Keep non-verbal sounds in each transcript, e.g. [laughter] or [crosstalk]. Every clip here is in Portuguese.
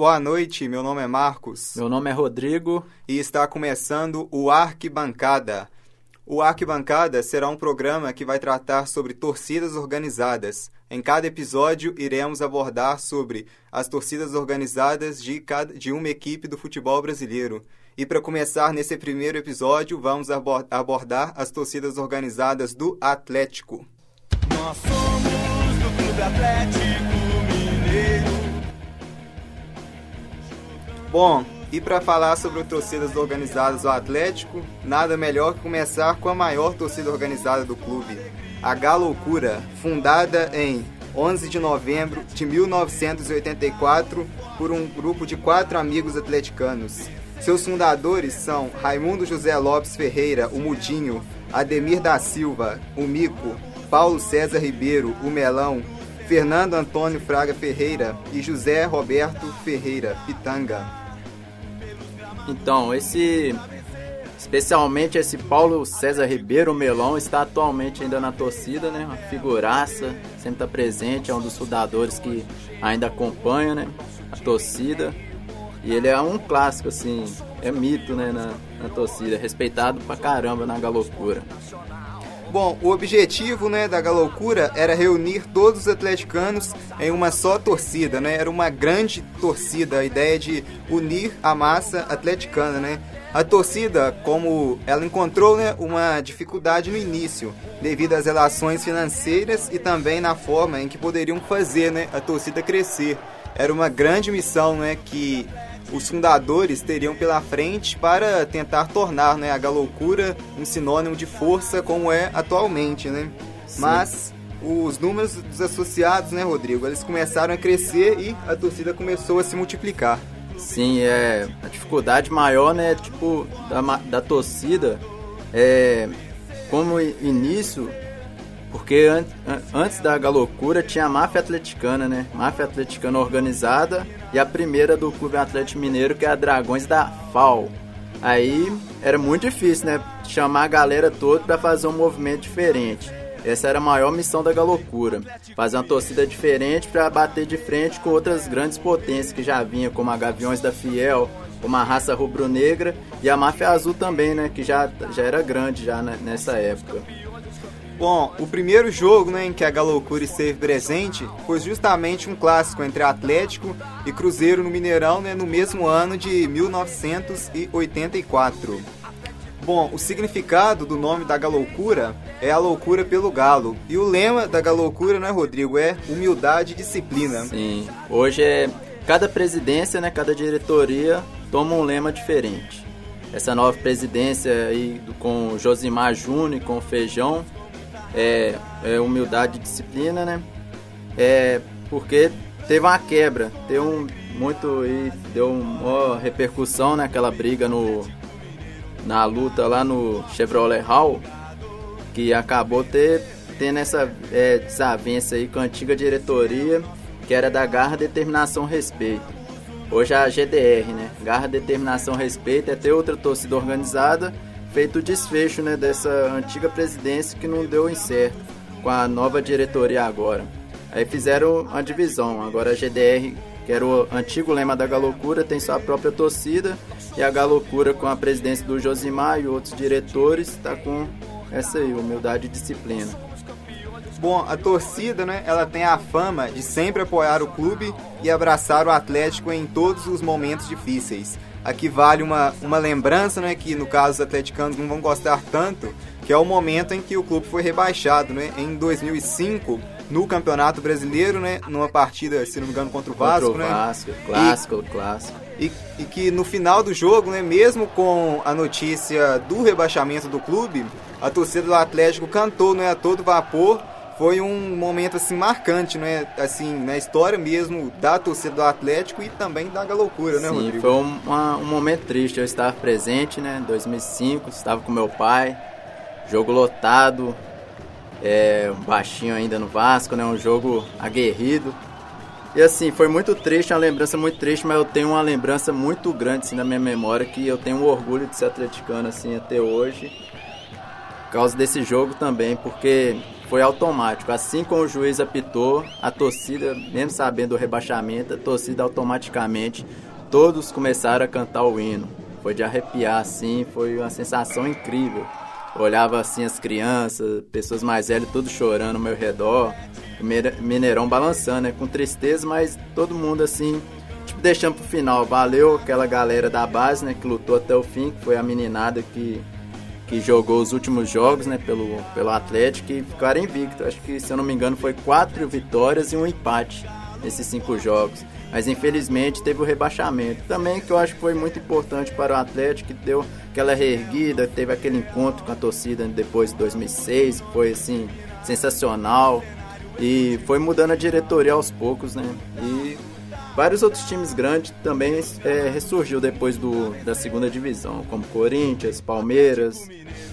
Boa noite, meu nome é Marcos. Meu nome é Rodrigo. E está começando o Arquibancada. O Arquibancada será um programa que vai tratar sobre torcidas organizadas. Em cada episódio, iremos abordar sobre as torcidas organizadas de, cada, de uma equipe do futebol brasileiro. E para começar nesse primeiro episódio, vamos abordar as torcidas organizadas do Atlético. Nós somos do Clube Atlético Bom, e para falar sobre torcidas organizadas do Atlético, nada melhor que começar com a maior torcida organizada do clube, a Galoucura, fundada em 11 de novembro de 1984 por um grupo de quatro amigos atleticanos. Seus fundadores são Raimundo José Lopes Ferreira, o Mudinho, Ademir da Silva, o Mico, Paulo César Ribeiro, o Melão, Fernando Antônio Fraga Ferreira e José Roberto Ferreira Pitanga. Então, esse especialmente esse Paulo César Ribeiro Melão está atualmente ainda na torcida, né? Uma figuraça, sempre está presente, é um dos fundadores que ainda acompanha, né? A torcida. E ele é um clássico, assim, é mito, né? Na, na torcida, respeitado pra caramba na galocura. Bom, o objetivo né, da Galoucura era reunir todos os atleticanos em uma só torcida, né? Era uma grande torcida, a ideia de unir a massa atleticana, né? A torcida, como ela encontrou né, uma dificuldade no início, devido às relações financeiras e também na forma em que poderiam fazer né, a torcida crescer. Era uma grande missão né, que os fundadores teriam pela frente para tentar tornar né, a galoucura um sinônimo de força como é atualmente, né? Sim. Mas os números dos associados, né, Rodrigo, eles começaram a crescer e a torcida começou a se multiplicar. Sim, é a dificuldade maior, né, tipo da, da torcida é como início porque an antes da galocura tinha a máfia atleticana, né? Máfia atleticana organizada e a primeira do Clube Atlético Mineiro, que é a Dragões da FAO. Aí era muito difícil, né? Chamar a galera toda para fazer um movimento diferente. Essa era a maior missão da galocura. Fazer uma torcida diferente para bater de frente com outras grandes potências que já vinham, como a Gaviões da Fiel, como a raça rubro-negra e a máfia azul também, né? Que já, já era grande já nessa época. Bom, o primeiro jogo né, em que a Galoucura esteve presente foi justamente um clássico entre Atlético e Cruzeiro no Mineirão né, no mesmo ano de 1984. Bom, o significado do nome da Galoucura é a loucura pelo galo. E o lema da Galoucura, né, Rodrigo, é humildade e disciplina. Sim, hoje é cada presidência, né, cada diretoria toma um lema diferente. Essa nova presidência aí com Josimar Júnior e com Feijão é, é humildade e disciplina, né? É porque teve uma quebra, deu um muito e deu uma repercussão naquela briga no na luta lá no Chevrolet Hall que acabou ter tendo essa é, desavença aí com a antiga diretoria que era da Garra Determinação Respeito. Hoje é a GDR, né? Garra Determinação Respeito é ter outra torcida organizada feito o desfecho né, dessa antiga presidência que não deu certo com a nova diretoria agora. Aí fizeram a divisão, agora a GDR, que era o antigo lema da Galocura, tem sua própria torcida, e a Galocura com a presidência do Josimar e outros diretores, está com essa aí, humildade e disciplina. Bom, a torcida, né, ela tem a fama de sempre apoiar o clube e abraçar o Atlético em todos os momentos difíceis. Aqui vale uma, uma lembrança, né, que no caso os atleticanos não vão gostar tanto, que é o momento em que o clube foi rebaixado, né, em 2005, no Campeonato Brasileiro, né, numa partida, se não me engano, contra o Vasco, contra o né? Vasco, clássico, e, clássico. E, e, que no final do jogo, né, mesmo com a notícia do rebaixamento do clube, a torcida do Atlético cantou, né, a todo vapor foi um momento assim marcante, né? Assim, na história mesmo da torcida do Atlético e também da Galoucura, né, Sim, Rodrigo? foi um, uma, um momento triste. Eu estava presente, né? Em 2005, estava com meu pai. Jogo lotado, é, um baixinho ainda no Vasco, né? Um jogo aguerrido. E assim, foi muito triste, uma lembrança muito triste, mas eu tenho uma lembrança muito grande assim, na minha memória que eu tenho um orgulho de ser atleticano assim até hoje. Por causa desse jogo também, porque foi automático. Assim como o juiz apitou, a torcida, mesmo sabendo o rebaixamento, a torcida automaticamente, todos começaram a cantar o hino. Foi de arrepiar, assim, foi uma sensação incrível. Olhava assim as crianças, pessoas mais velhas, tudo chorando ao meu redor, o Mineirão balançando, né? Com tristeza, mas todo mundo assim, tipo, deixando pro final. Valeu aquela galera da base, né? Que lutou até o fim, que foi a meninada que que jogou os últimos jogos né, pelo, pelo Atlético e ficaram invictos. Acho que, se eu não me engano, foi quatro vitórias e um empate nesses cinco jogos. Mas infelizmente teve o rebaixamento. Também que eu acho que foi muito importante para o Atlético, que deu aquela reerguida, teve aquele encontro com a torcida depois de 2006, que foi assim sensacional. E foi mudando a diretoria aos poucos, né? E Vários outros times grandes também é, ressurgiu depois do, da segunda divisão, como Corinthians, Palmeiras,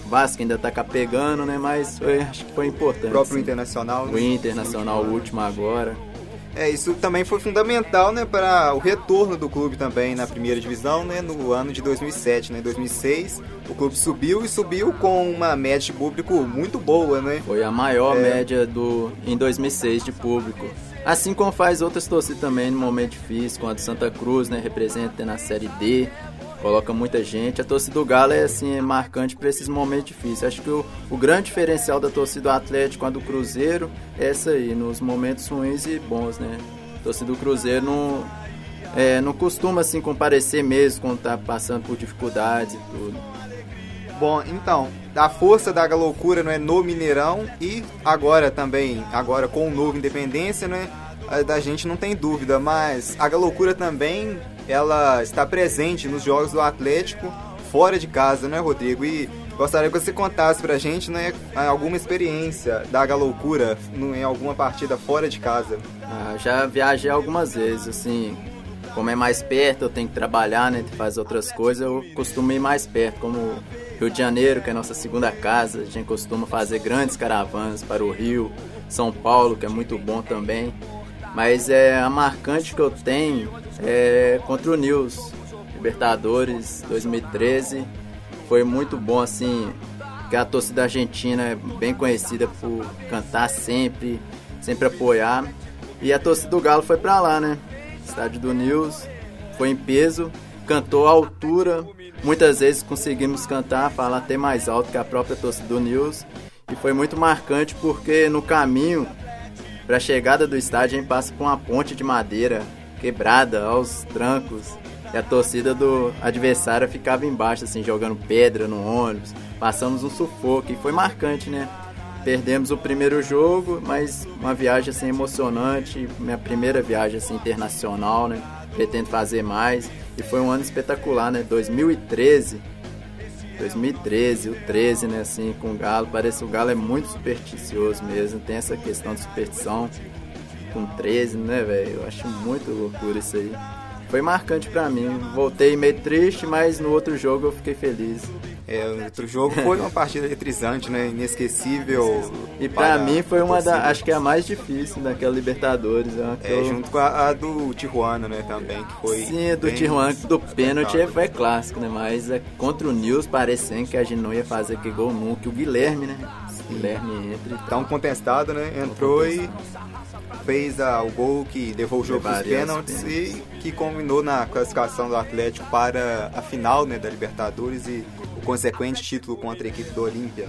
Vasco ainda tá capegando, né? Mas foi, acho que foi importante. O próprio sim. Internacional. Né? O Internacional, o último agora. É, isso também foi fundamental, né, para o retorno do clube também na primeira divisão, né, no ano de 2007, né, 2006, o clube subiu e subiu com uma média de público muito boa, né? Foi a maior é... média do em 2006 de público. Assim como faz outras torcidas também no momento difícil, quando Santa Cruz, né, representa na Série D, coloca muita gente. A torcida do Galo é assim, é marcante para esses momentos difíceis. Acho que o, o grande diferencial da torcida do Atlético com a do Cruzeiro é essa aí, nos momentos ruins e bons, né? A torcida do Cruzeiro não, é, não costuma assim comparecer mesmo quando tá passando por dificuldades e tudo. Bom, então, a força da loucura não é no Mineirão e agora também, agora com o novo Independência, né? Da gente não tem dúvida, mas a loucura também ela está presente nos jogos do Atlético fora de casa, né, Rodrigo? E gostaria que você contasse pra gente, né, alguma experiência da Galoucura em alguma partida fora de casa. Ah, já viajei algumas vezes, assim, como é mais perto, eu tenho que trabalhar, né, fazer outras coisas, eu costumo ir mais perto, como Rio de Janeiro, que é nossa segunda casa, a gente costuma fazer grandes caravanas para o Rio, São Paulo, que é muito bom também. Mas é a marcante que eu tenho é contra o News, Libertadores 2013. Foi muito bom assim, que a torcida argentina é bem conhecida por cantar sempre, sempre apoiar. E a torcida do Galo foi para lá, né? Estádio do News, foi em peso, cantou à altura, Muitas vezes conseguimos cantar, falar até mais alto que a própria torcida do News. E foi muito marcante porque no caminho para a chegada do estádio a gente passa por uma ponte de madeira quebrada aos trancos. E a torcida do adversário ficava embaixo, assim, jogando pedra no ônibus. Passamos um sufoco e foi marcante, né? Perdemos o primeiro jogo, mas uma viagem assim emocionante, minha primeira viagem assim internacional, né? Pretendo fazer mais. E foi um ano espetacular, né? 2013. 2013, o 13, né? Assim, com o Galo. Parece que o Galo é muito supersticioso mesmo. Tem essa questão de superstição com 13, né, velho? Eu acho muito loucura isso aí. Foi marcante para mim. Voltei meio triste, mas no outro jogo eu fiquei feliz. É, o outro jogo foi uma partida eletrizante, né? Inesquecível. E para mim foi uma da. Acho que é a mais difícil daquela Libertadores. É, é eu... junto com a, a, do Tijuana, né? Também, que foi. Sim, a do Tijuana, do pênalti foi clássico, né? Mas é, contra o News parecendo que a gente não ia fazer que gol nunca. O Guilherme, né? O Guilherme entra. Tá um contestado, né? Entrou e fez a, o gol que levou o jogo para os pênaltis e que combinou na classificação do Atlético para a final né, da Libertadores e o consequente título contra a equipe do Olímpia.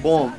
Bom,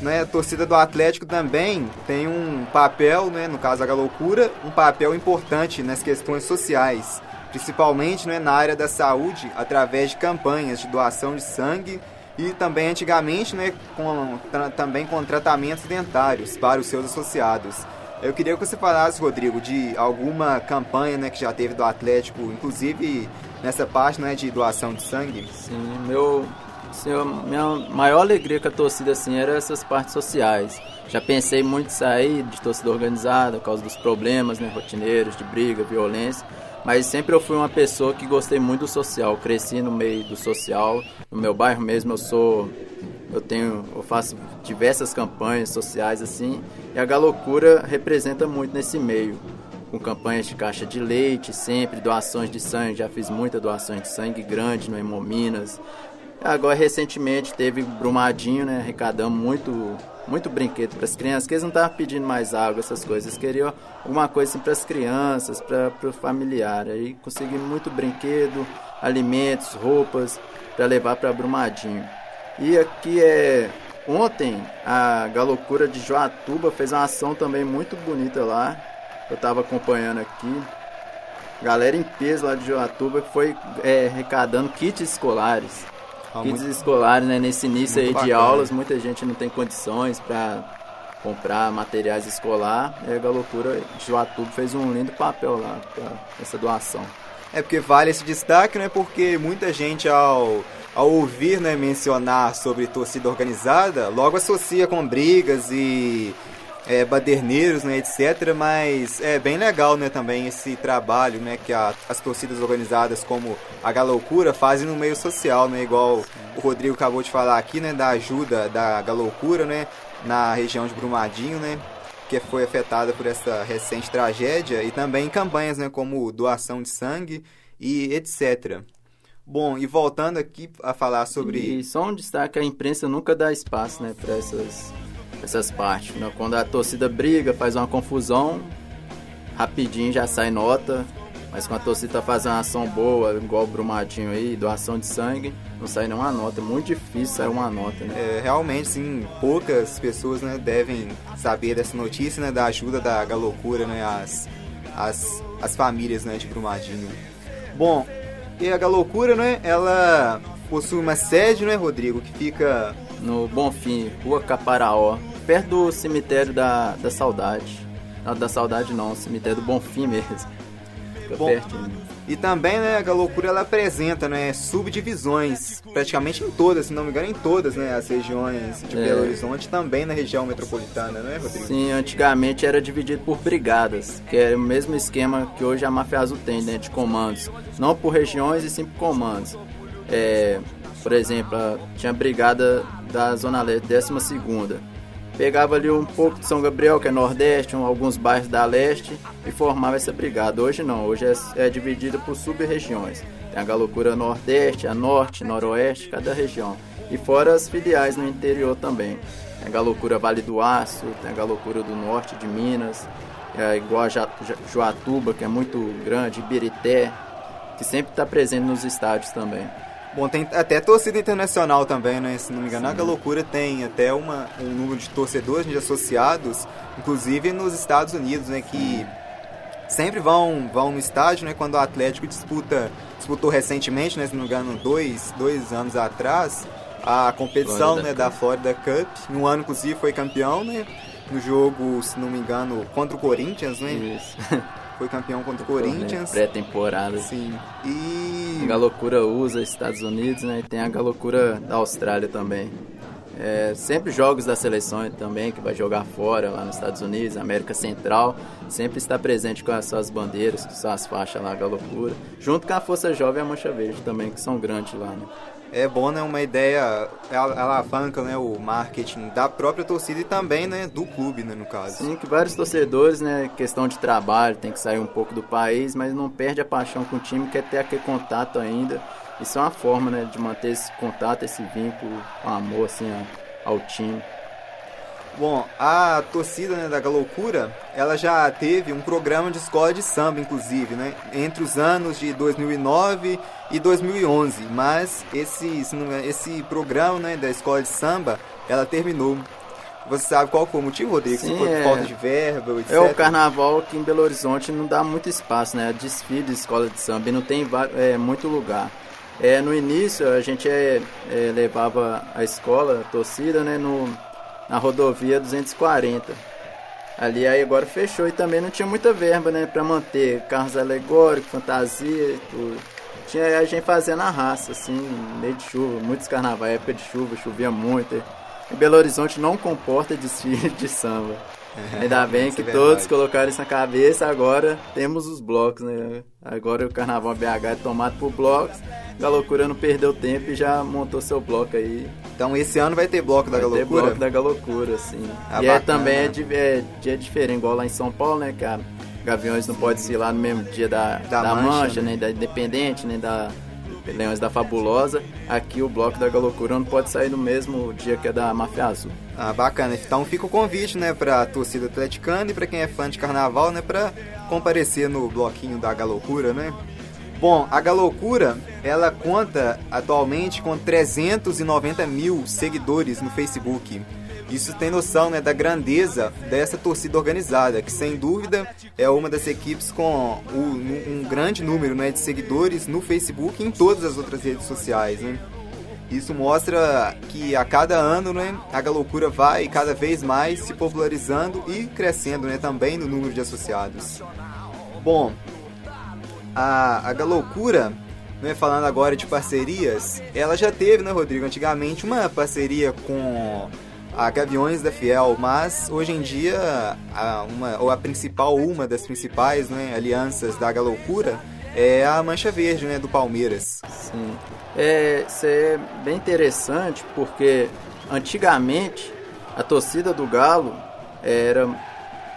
né, a torcida do Atlético também tem um papel, né, no caso da loucura, um papel importante nas questões sociais, principalmente né, na área da saúde, através de campanhas de doação de sangue e também antigamente né, com, também com tratamentos dentários para os seus associados. Eu queria que você falasse, Rodrigo, de alguma campanha né, que já teve do Atlético, inclusive nessa parte né, de doação de sangue. Sim, meu, assim, minha maior alegria com a torcida assim, era essas partes sociais. Já pensei muito em sair de torcida organizada por causa dos problemas né, rotineiros, de briga, violência mas sempre eu fui uma pessoa que gostei muito do social, cresci no meio do social, no meu bairro mesmo eu sou eu tenho eu faço diversas campanhas sociais assim, e a Galocura representa muito nesse meio, com campanhas de caixa de leite, sempre doações de sangue, já fiz muita doação de sangue grande no Hemominas, Agora, recentemente, teve Brumadinho, né? Arrecadamos muito, muito brinquedo para as crianças, que eles não estavam pedindo mais água, essas coisas. Eles queriam alguma coisa assim, para as crianças, para o familiar. Aí conseguimos muito brinquedo, alimentos, roupas, para levar para Brumadinho. E aqui é Ontem a Galocura de Joatuba fez uma ação também muito bonita lá. Eu estava acompanhando aqui. Galera em peso lá de Joatuba que foi é, arrecadando kits escolares. Ah, kits muito, escolares, né? Nesse início aí de aulas, muita gente não tem condições para comprar materiais escolar. E a Galocura de Joatuba fez um lindo papel lá para essa doação. É porque vale esse destaque, né? Porque muita gente ao ao ouvir né, mencionar sobre torcida organizada, logo associa com brigas e é, baderneiros, né, etc. Mas é bem legal, né, também esse trabalho, né, que a, as torcidas organizadas como a Galoucura fazem no meio social, né, igual o Rodrigo acabou de falar aqui, né, da ajuda da Galoucura, né, na região de Brumadinho, né, que foi afetada por essa recente tragédia e também campanhas, né, como doação de sangue e etc. Bom, e voltando aqui a falar sobre. E só um destaque: a imprensa nunca dá espaço né, para essas, essas partes. Né? Quando a torcida briga, faz uma confusão, rapidinho já sai nota. Mas quando a torcida tá fazendo uma ação boa, igual o Brumadinho aí, doação de sangue, não sai nenhuma nota. É muito difícil sair uma nota, né? É, realmente, sim, poucas pessoas né, devem saber dessa notícia, né, da ajuda da Galocura, né, as, as, as famílias né, de Brumadinho. Bom, e a Galocura, né? Ela possui uma sede, né, Rodrigo? Que fica. No Bonfim, Rua Caparaó, perto do cemitério da, da Saudade. Não, da Saudade não, cemitério do Bonfim mesmo. Fica Bom, pertinho. E também, né, a loucura ela apresenta, né, subdivisões, praticamente em todas, se não me engano, em todas, né, as regiões de é. Belo Horizonte, também na região metropolitana, né, Rodrigo? Sim, antigamente era dividido por brigadas, que é o mesmo esquema que hoje a Máfia Azul tem, né, de comandos. Não por regiões e sim por comandos. É, por exemplo, tinha a brigada da Zona Leste, 12 segunda pegava ali um pouco de São Gabriel, que é Nordeste, um, alguns bairros da Leste, e formava essa brigada. Hoje não, hoje é, é dividida por sub-regiões. Tem a Galocura Nordeste, a Norte, Noroeste, cada região. E fora as filiais no interior também. Tem a Galocura Vale do Aço, tem a Galocura do Norte de Minas, é igual a Joatuba, que é muito grande, Ibirité, que sempre está presente nos estádios também. Bom, tem até torcida internacional também, né? Se não me engano, Sim. a loucura tem até uma, um número de torcedores de associados, inclusive nos Estados Unidos, né? Que sempre vão, vão no estádio, né? Quando o Atlético disputa, disputou recentemente, né? Se não me engano, dois, dois anos atrás, a competição né, da Florida Cup. Um ano, inclusive, foi campeão, né? No jogo, se não me engano, contra o Corinthians, né? Isso. [laughs] foi campeão contra o Corinthians. Pré-temporada. Sim. E. A Galocura usa Estados Unidos, né? E tem a Galocura da Austrália também. É, sempre jogos da seleção também, que vai jogar fora, lá nos Estados Unidos, América Central, sempre está presente com as suas bandeiras, com suas faixas lá, a Galocura. Junto com a Força Jovem e a Mancha Verde também, que são grandes lá, né? É bom, né? Uma ideia, alavanca né, o marketing da própria torcida e também né, do clube, né, no caso. Sim, que vários torcedores, né, questão de trabalho, tem que sair um pouco do país, mas não perde a paixão com o time, quer ter aquele contato ainda. Isso é uma forma, né, de manter esse contato, esse vínculo, com amor, assim, ao time. Bom, a torcida né, da Galoucura, ela já teve um programa de escola de samba, inclusive, né? Entre os anos de 2009 e 2011. Mas esse, esse programa né, da escola de samba, ela terminou. Você sabe qual foi o motivo, Rodrigo? Sim, foi é... falta de verba, etc? É, o carnaval aqui em Belo Horizonte não dá muito espaço, né? Desfile de escola de samba e não tem é, muito lugar. É, no início a gente é, é, levava a escola, a torcida, né, no, na rodovia 240. Ali aí agora fechou e também não tinha muita verba, né, para manter carros alegóricos, fantasia e tudo. Tinha a gente fazendo a raça, assim, meio de chuva, muitos carnavais, época de chuva, chovia muito. E Belo Horizonte não comporta desfile de samba. É, [laughs] Ainda bem que é todos colocaram isso na cabeça, agora temos os blocos, né? Agora o carnaval BH é tomado por blocos. Galocura não perdeu tempo e já montou seu bloco aí. Então esse ano vai ter bloco vai da Galocura? Ter bloco da Galocura, sim. Ah, e é, também é, é, dia diferente, igual lá em São Paulo, né, cara? Gaviões não pode ir lá no mesmo dia da, da, da mancha, mancha, né? nem da Independente, nem da Leões da Fabulosa, aqui o bloco da Galocura não pode sair no mesmo dia que é da Máfia Azul. Ah, bacana. Então fica o convite, né, pra torcida atleticana e pra quem é fã de carnaval, né, pra comparecer no bloquinho da Galocura, né? Bom, a Galocura, ela conta atualmente com 390 mil seguidores no Facebook. Isso tem noção né, da grandeza dessa torcida organizada, que sem dúvida é uma das equipes com um, um grande número né, de seguidores no Facebook e em todas as outras redes sociais. Né? Isso mostra que a cada ano né, a Galocura vai cada vez mais se popularizando e crescendo né, também no número de associados. Bom, a, a Galocura, né, falando agora de parcerias, ela já teve, né, Rodrigo, antigamente uma parceria com a Gaviões da Fiel, mas hoje em dia a, uma, ou a principal, uma das principais né, alianças da Galoucura é a Mancha Verde, né, do Palmeiras. Sim. É, isso é bem interessante porque antigamente a torcida do Galo era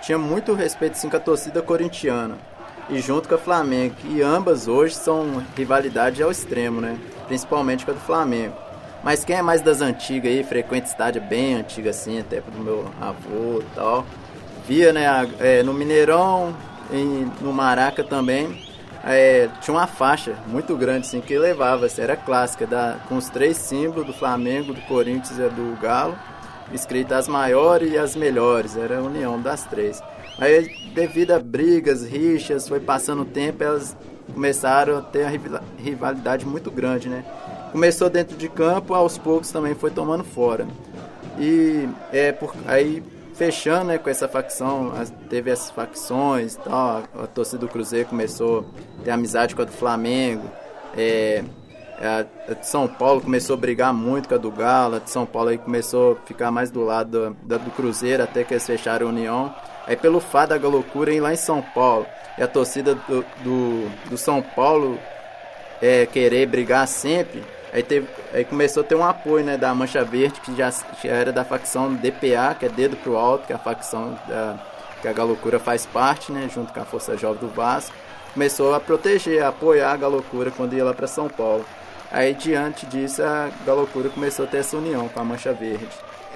tinha muito respeito sim, com a torcida corintiana e junto com a Flamengo e ambas hoje são rivalidade ao extremo, né? Principalmente com a do Flamengo. Mas quem é mais das antigas aí, frequenta estádio bem antiga assim, até do meu avô e tal. Via, né, é, no Mineirão e no Maraca também. É, tinha uma faixa muito grande assim que levava, assim, era clássica, da, com os três símbolos do Flamengo, do Corinthians e do Galo, escrito as maiores e as melhores, era a união das três. Aí devido a brigas, rixas, foi passando o tempo, elas começaram a ter uma rivalidade muito grande, né? Começou dentro de campo, aos poucos também foi tomando fora. E é por aí fechando né, com essa facção, teve essas facções tal, a torcida do Cruzeiro começou a ter amizade com a do Flamengo. É, a de São Paulo começou a brigar muito com a do Galo, a de São Paulo aí começou a ficar mais do lado do, do Cruzeiro até que eles fecharam a união. Aí pelo fato da loucura ir lá em São Paulo e a torcida do, do, do São Paulo é, querer brigar sempre, Aí, teve, aí começou a ter um apoio né, da Mancha Verde, que já, já era da facção DPA, que é Dedo Pro Alto, que é a facção da, que a Galocura faz parte, né, junto com a Força Jovem do Vasco. Começou a proteger, a apoiar a Galocura quando ia lá para São Paulo. Aí, diante disso, a Galocura começou a ter essa união com a Mancha Verde.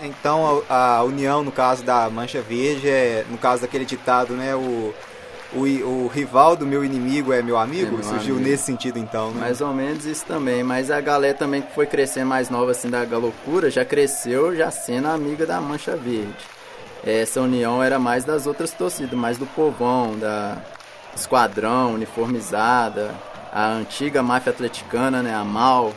Então, a, a união, no caso da Mancha Verde, é, no caso daquele ditado, né, o o, o rival do meu inimigo é meu amigo? É meu Surgiu amigo. nesse sentido então, né? Mais ou menos isso também, mas a galera também que foi crescendo mais nova assim da galocura já cresceu já sendo amiga da Mancha Verde. Essa união era mais das outras torcidas, mais do povão, da esquadrão uniformizada, a antiga máfia atleticana, né, a Mal.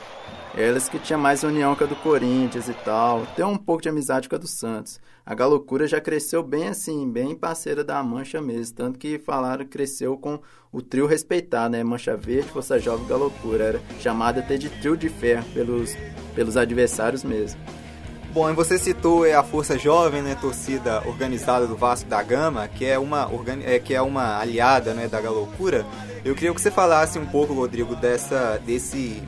Elas que tinha mais união com a do Corinthians e tal. Tem um pouco de amizade com a do Santos a Galocura já cresceu bem assim, bem parceira da Mancha mesmo. Tanto que falaram que cresceu com o trio respeitado, né? Mancha Verde, Força Jovem Galocura. Era chamada até de trio de ferro pelos, pelos adversários mesmo. Bom, e você citou a Força Jovem, né, torcida organizada do Vasco da Gama, que é uma, é, que é uma aliada né, da Galocura. Eu queria que você falasse um pouco, Rodrigo, dessa, desse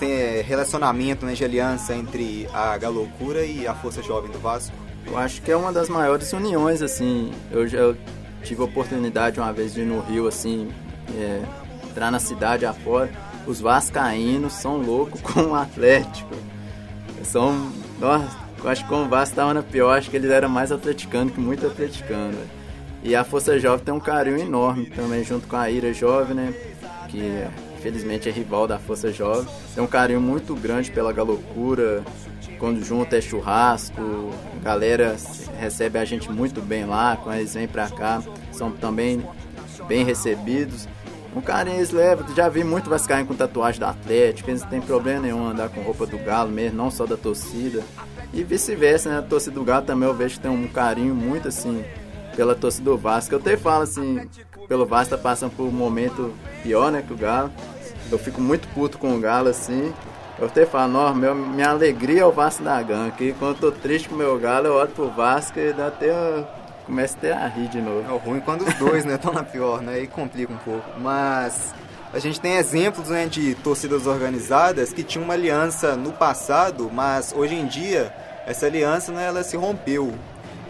é, relacionamento né, de aliança entre a Galocura e a Força Jovem do Vasco. Eu acho que é uma das maiores uniões, assim. Eu já tive a oportunidade uma vez de ir no Rio, assim, é, entrar na cidade afora. Os vascaínos são loucos [laughs] com o Atlético. São. Nossa, eu acho que com o Vasco estava na pior, acho que eles eram mais atleticano que muito atleticano. E a Força Jovem tem um carinho enorme também, junto com a Ira Jovem, né? Que infelizmente é rival da Força Jovem. Tem um carinho muito grande pela galocura, quando junto é churrasco, a galera recebe a gente muito bem lá, quando eles vêm pra cá, são também bem recebidos. Um carinho eles levam, já vi muito Vascaíno com tatuagem do Atlético, eles não tem problema nenhum andar com roupa do Galo mesmo, não só da torcida. E vice-versa, né? A torcida do Galo também eu vejo que tem um carinho muito assim pela torcida do Vasco. Eu até falo assim, pelo Vasco tá passando por um momento pior, né, que o Galo. Eu fico muito puto com o Galo assim. Eu até falo, não, meu, minha alegria é o Vasco da Gama, que quando eu tô triste com o meu galo, eu olho pro Vasco e dá até começa até a rir de novo. É ruim quando os dois, né, estão na pior, né, e complica um pouco. Mas a gente tem exemplos, né, de torcidas organizadas que tinham uma aliança no passado, mas hoje em dia essa aliança, né, ela se rompeu.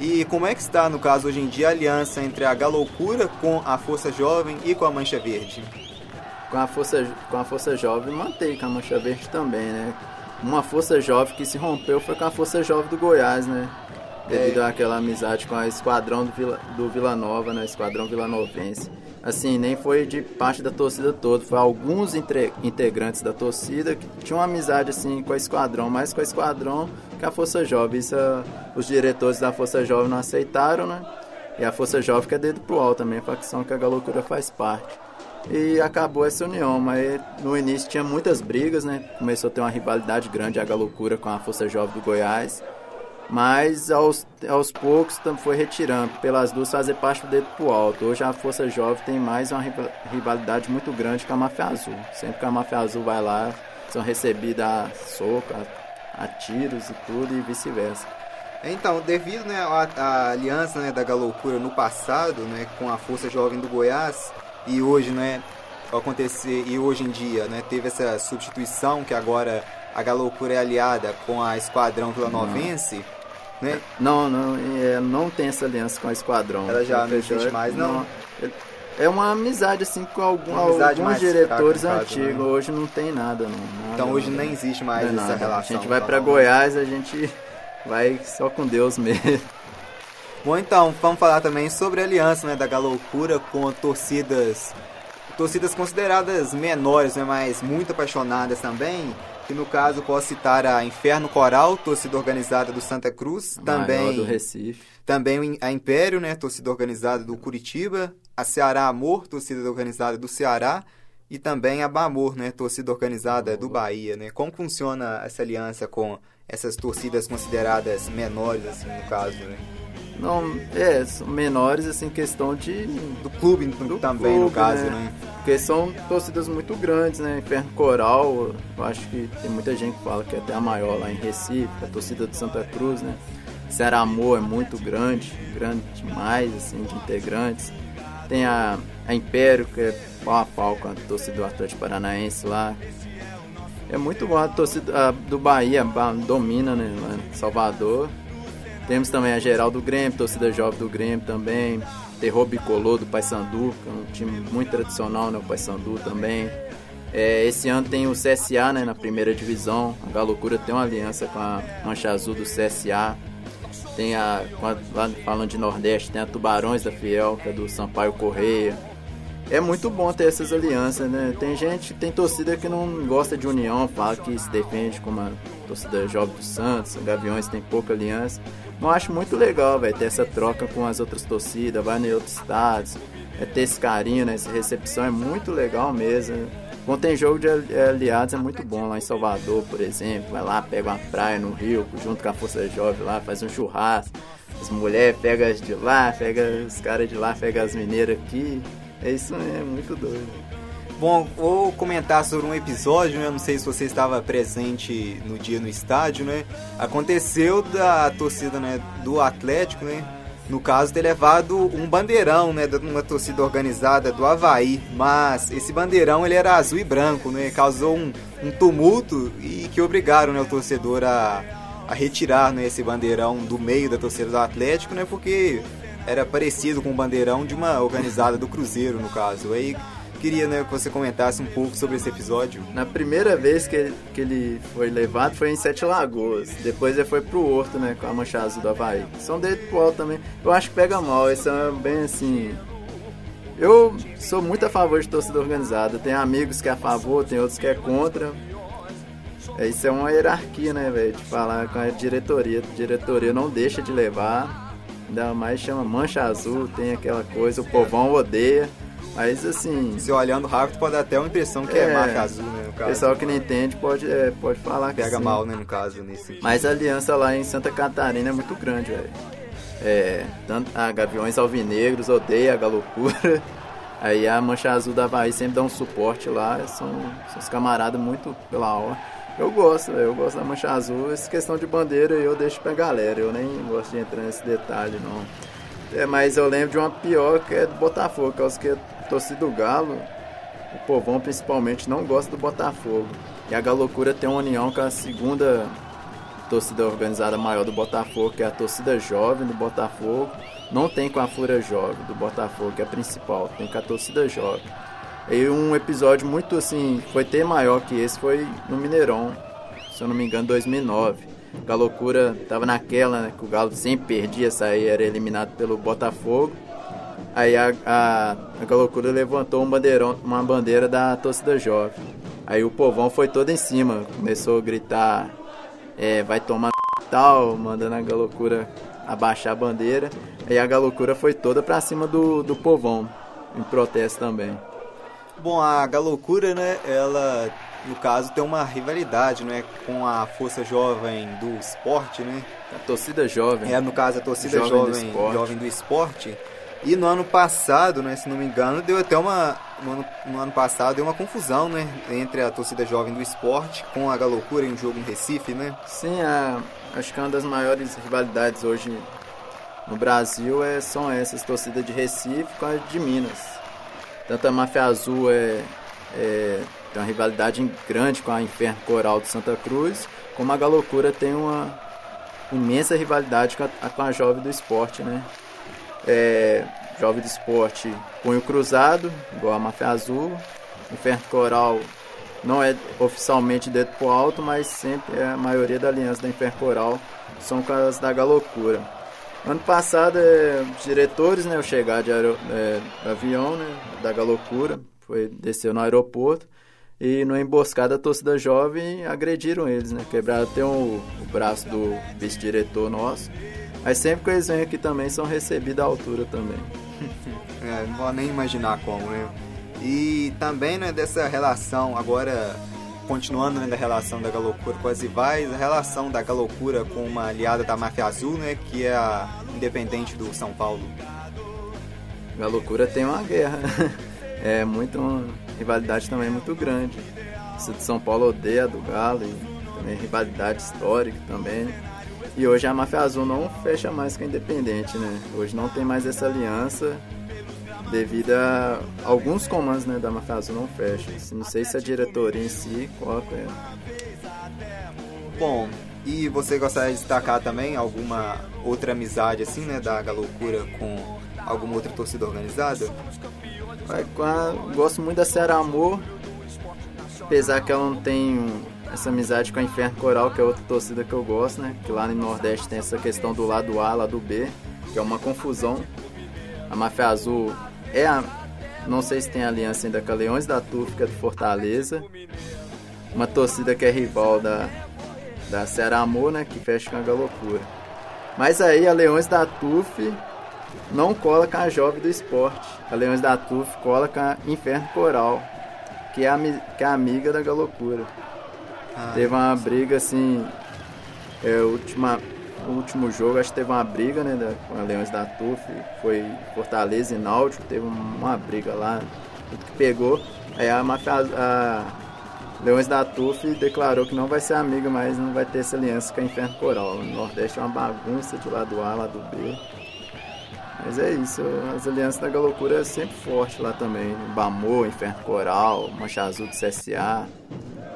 E como é que está, no caso, hoje em dia, a aliança entre a Galoucura com a Força Jovem e com a Mancha Verde? com a Força, com a Força Jovem mantém com a Mancha Verde também, né? Uma Força Jovem que se rompeu foi com a Força Jovem do Goiás, né? Devido é. àquela amizade com a Esquadrão do Vila, do Vila Nova, né? Esquadrão Vila Novense. Assim, nem foi de parte da torcida toda, foi alguns integrantes da torcida que tinham uma amizade assim com a Esquadrão, mais com a Esquadrão que a Força Jovem. Isso os diretores da Força Jovem não aceitaram, né? E a Força Jovem que é dedo pro alto também, a facção que a Galocura faz parte e acabou essa união, mas no início tinha muitas brigas, né? Começou a ter uma rivalidade grande a Galocura com a Força Jovem do Goiás, mas aos, aos poucos foi retirando, pelas duas fazer parte do dedo pro alto. Hoje a Força Jovem tem mais uma rivalidade muito grande com a Máfia Azul. Sempre que a Máfia Azul vai lá, são recebidas a soco, a, a tiros e tudo, e vice-versa. Então, devido né, à, à aliança né, da Galocura no passado, né, com a Força Jovem do Goiás, e hoje, né, acontecer e hoje em dia, né, teve essa substituição que agora a Galocura é aliada com a Esquadrão Vilanovense, né? Não, não, é, não tem essa aliança com a Esquadrão. Ela já não existe mais, não. não. É uma amizade assim com algum, alguns diretores antigos. Né? Hoje não tem nada, não. Nada, então hoje nem existe mais essa nada. relação. A gente vai para Goiás, a gente vai só com Deus mesmo. Bom, então, vamos falar também sobre a aliança né, da Galoucura com torcidas torcidas consideradas menores, né, mas muito apaixonadas também. Que no caso posso citar a Inferno Coral, torcida organizada do Santa Cruz, a também do Recife. Também a Império, né, torcida organizada do Curitiba, a Ceará Amor, torcida organizada do Ceará, e também a Bamor, né, torcida organizada do Bahia, né? Como funciona essa aliança com essas torcidas consideradas menores assim no caso, né? Não, é, são menores assim, questão de. Do clube do também, clube, no caso, né? né? Porque são torcidas muito grandes, né? Inferno Coral, eu acho que tem muita gente que fala que é até a maior lá em Recife, a torcida de Santa Cruz, né? Será Amor é muito grande, grande demais, assim, de integrantes. Tem a, a Império, que é pau a pau com a torcida do Atlético Paranaense lá. É muito bom a torcida a, do Bahia, domina, né? Salvador. Temos também a geral do Grêmio, torcida jovem do Grêmio também. Terror Bicolor do Paysandu, que é um time muito tradicional, né? O Paysandu também. É, esse ano tem o CSA né, na primeira divisão. A Galocura tem uma aliança com a Mancha Azul do CSA. Tem a, lá falando de Nordeste, tem a Tubarões da Fiel, que é do Sampaio Correia. É muito bom ter essas alianças, né? Tem gente, tem torcida que não gosta de união, fala que se defende como a torcida Jovem do Santos, Gaviões tem pouca aliança. Eu acho muito legal, velho, ter essa troca com as outras torcidas, vai em outros estados, é ter esse carinho, né, essa recepção é muito legal mesmo. Quando tem jogo de aliados é muito bom, lá em Salvador, por exemplo, vai lá, pega uma praia no Rio, junto com a Força Jovem lá, faz um churrasco, as mulheres pegam as de lá, pega os caras de lá, pega as mineiras aqui, é isso mesmo, é muito doido. Bom, vou comentar sobre um episódio, né? Não sei se você estava presente no dia no estádio, né? Aconteceu da torcida né, do Atlético, né? No caso, ter levado um bandeirão, né? De uma torcida organizada do Havaí. Mas esse bandeirão, ele era azul e branco, né? Causou um, um tumulto e que obrigaram né, o torcedor a, a retirar né, esse bandeirão do meio da torcida do Atlético, né? Porque era parecido com o bandeirão de uma organizada do Cruzeiro, no caso. Aí queria né, que você comentasse um pouco sobre esse episódio. Na primeira vez que ele, que ele foi levado foi em Sete Lagoas. Depois ele foi pro Horto, né? Com a Mancha Azul do Havaí. São dele pro também. Eu acho que pega mal. Isso é bem assim. Eu sou muito a favor de torcida organizada. Tem amigos que é a favor, tem outros que é contra. É, isso é uma hierarquia, né, velho? De falar com a diretoria. A diretoria não deixa de levar. Ainda mais chama Mancha Azul, tem aquela coisa, o povão odeia. Mas assim. Se olhando rápido, pode dar até uma impressão que é, é marca azul, né? No caso. pessoal que não entende pode, é, pode falar que Pega mal, né? No caso, nesse. Mas a aliança lá em Santa Catarina é muito grande, velho. É, tanto a Gaviões Alvinegros odeia a Galocura. [laughs] Aí a Mancha Azul da Havaí sempre dá um suporte lá. São, são os camaradas muito pela hora. Eu gosto, eu gosto da Mancha Azul. Essa questão de bandeira eu deixo pra galera. Eu nem gosto de entrar nesse detalhe, não. É, mas eu lembro de uma pior que é do Botafogo, que é os que torcida do Galo, o povão principalmente, não gosta do Botafogo. E a Galocura tem uma união com a segunda torcida organizada maior do Botafogo, que é a torcida jovem do Botafogo. Não tem com a Fúria Jovem do Botafogo, que é a principal, tem com a torcida jovem. E um episódio muito assim, foi ter maior que esse, foi no Mineirão, se eu não me engano, 2009. A loucura tava naquela, né, que o Galo sempre perdia, saía, era eliminado pelo Botafogo. Aí a, a, a Galocura levantou um bandeirão, uma bandeira da torcida jovem. Aí o povão foi todo em cima, começou a gritar, é, vai tomar tal, mandando a Galocura abaixar a bandeira. Aí a Galocura foi toda pra cima do, do povão, em protesto também. Bom, a Galocura, né, ela, no caso, tem uma rivalidade, né, com a Força Jovem do Esporte, né? A torcida jovem. É, no caso, a torcida jovem, jovem, do, jovem do esporte e no ano passado, né, se não me engano, deu até uma. No ano, no ano passado deu uma confusão, né? Entre a torcida jovem do esporte com a Galocura em um jogo em Recife, né? Sim, a, acho que uma das maiores rivalidades hoje no Brasil é, são essas torcidas de Recife com a de Minas. Tanto a Máfia Azul é, é, tem uma rivalidade grande com a Inferno Coral de Santa Cruz, como a Galocura tem uma imensa rivalidade com a, com a Jovem do Esporte, né? É, Jovem do Esporte, Punho Cruzado, igual a Máfia Azul. Inferno Coral não é oficialmente dedo pro alto, mas sempre é a maioria da aliança da Inferno Coral são caras da Galocura. Ano passado, é, os diretores, né, o chegar de aer é, avião, né, da Galocura, foi desceu no aeroporto e no emboscada a torcida jovem agrediram eles, né, quebraram até o, o braço do vice-diretor nosso mas sempre que eles vêm aqui também são recebidos à altura também. [laughs] é, não vou nem imaginar como, né? E também, né, dessa relação, agora continuando né, da relação da Galocura com as rivais, a relação da Galocura com uma aliada da Máfia Azul, né, que é a Independente do São Paulo. Galocura tem uma guerra, [laughs] é muito uma rivalidade também muito grande. Esse de São Paulo odeia do Galo e também rivalidade histórica também. E hoje a Máfia Azul não fecha mais com a Independente, né? Hoje não tem mais essa aliança devido a alguns comandos né, da Máfia Azul não fecham. Não sei se a diretoria em si coloca ela. Bom, e você gostaria de destacar também alguma outra amizade assim, né, da Galocura com alguma outra torcida organizada? gosto muito da Serra Amor, apesar que ela não tem essa amizade com a Inferno Coral, que é outra torcida que eu gosto, né? Que lá no Nordeste tem essa questão do lado A, lado B, que é uma confusão. A Máfia Azul é a. Não sei se tem aliança ainda com a Leões da Turca é de Fortaleza. Uma torcida que é rival da, da Serra Amor, né? Que fecha com a Galocura. Mas aí a Leões da TUF não cola com a Jovem do Esporte. A Leões da TUF cola com a Inferno Coral, que é, a, que é amiga da Galocura. Ah, teve uma briga assim. É, última, o último jogo, acho que teve uma briga, né, da, com a Leões da TUF. Foi Fortaleza e Náutico, teve uma briga lá, tudo que pegou. Aí a, a Leões da TUF declarou que não vai ser amiga, mas não vai ter essa aliança com a Inferno Coral. No Nordeste é uma bagunça de lado A, lado B. Mas é isso, as alianças da Galocura é sempre forte lá também. Bamor, Inferno Coral, Mancha Azul do CSA.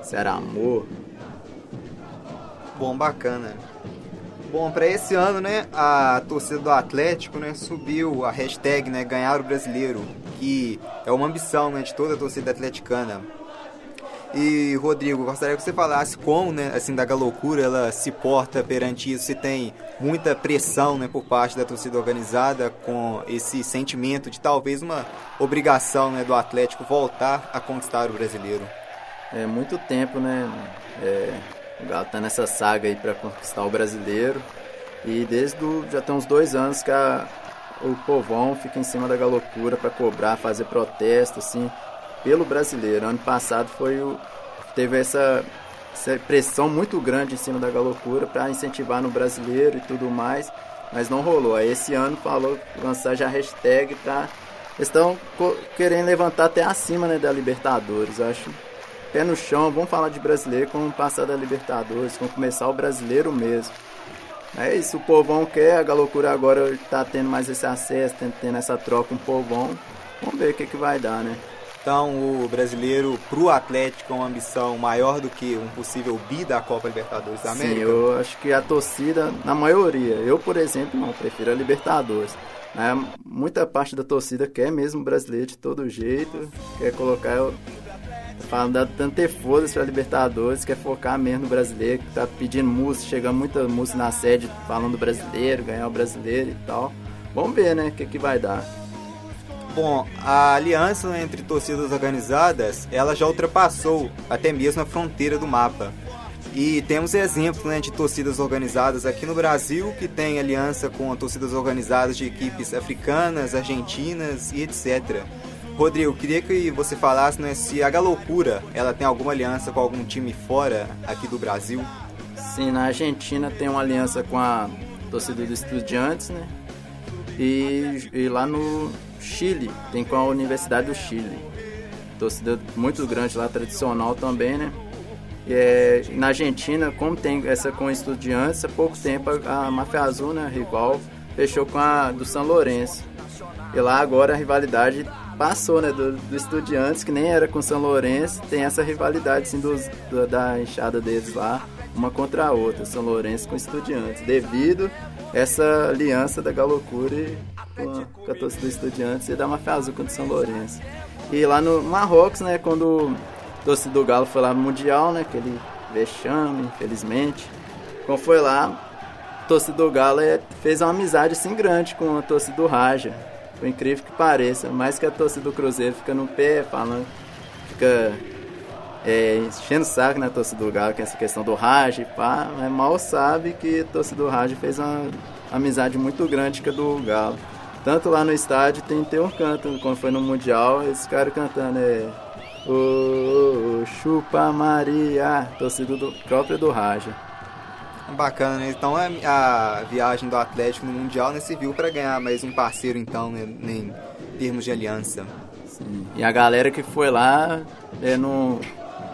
Será amor? Bom, bacana. Bom, para esse ano, né, a torcida do Atlético, né, subiu a hashtag, né, ganhar o brasileiro, que é uma ambição, né, de toda a torcida atleticana. E Rodrigo, gostaria que você falasse como, né, assim, da loucura ela se porta perante isso, se tem muita pressão, né, por parte da torcida organizada com esse sentimento de talvez uma obrigação, né, do Atlético voltar a conquistar o brasileiro é muito tempo, né? É, o Galo tá nessa saga aí para conquistar o brasileiro. E desde do, já tem uns dois anos que a, o povão fica em cima da galocura para cobrar, fazer protesto, assim, pelo brasileiro. Ano passado foi o, teve essa, essa pressão muito grande em cima da galocura para incentivar no brasileiro e tudo mais, mas não rolou. Aí esse ano falou lançar já hashtag para estão querendo levantar até acima né, da Libertadores. acho pé no chão, vamos falar de brasileiro, como passar da Libertadores, como começar o brasileiro mesmo. É isso, o povão quer, a Galocura agora tá tendo mais esse acesso, tendo essa troca com o povão. Vamos ver o que, que vai dar, né? Então, o brasileiro pro Atlético é uma ambição maior do que um possível bi da Copa Libertadores da América? Sim, eu acho que a torcida, na maioria, eu, por exemplo, não, prefiro a Libertadores. Né? Muita parte da torcida quer mesmo o brasileiro de todo jeito, quer colocar falando tanto ter foda para Libertadores, quer focar mesmo no brasileiro, que tá pedindo música, chegando muita música na sede falando brasileiro, ganhar o brasileiro e tal. Vamos ver, né, o que, que vai dar. Bom, a aliança entre torcidas organizadas, ela já ultrapassou até mesmo a fronteira do mapa. E temos exemplos né, de torcidas organizadas aqui no Brasil, que tem aliança com torcidas organizadas de equipes africanas, argentinas e etc. Rodrigo, queria que você falasse né, se a Galocura ela tem alguma aliança com algum time fora aqui do Brasil. Sim, na Argentina tem uma aliança com a torcida dos Estudiantes, né? E, e lá no Chile tem com a Universidade do Chile. Torcida muito grande lá, tradicional também, né? É, na Argentina, como tem essa com Estudiantes, há pouco tempo a, a Mafia Azul, né, rival, fechou com a do São Lourenço. E lá agora a rivalidade passou, né, do, do Estudiantes, que nem era com São Lourenço, tem essa rivalidade, assim, dos, do, da enxada deles lá, uma contra a outra, São Lourenço com Estudiantes, devido essa aliança da Galocura com a, a torcida do Estudiantes e da Mafia Azul contra São Lourenço. E lá no Marrocos, né, quando o torcida do Galo foi lá no Mundial, né, aquele vexame, infelizmente, quando foi lá, a torcida do Galo é, fez uma amizade, assim, grande com a torcida do Raja, por incrível que pareça, mais que a torcida do Cruzeiro fica no pé, falando, fica é, enchendo o saco na torcida do Galo, que é essa questão do Raj, pá, mas mal sabe que a torcida do Raj fez uma amizade muito grande com a do Galo. Tanto lá no estádio tem, um canto, quando foi no Mundial, esse cara cantando é. Ô, oh, chupa Maria, torcida do, própria do Raja. Bacana, né? Então a, a, viagem do Atlético no Mundial né, serviu para ganhar mais um parceiro, então, né, em termos de aliança. Sim. E a galera que foi lá é, não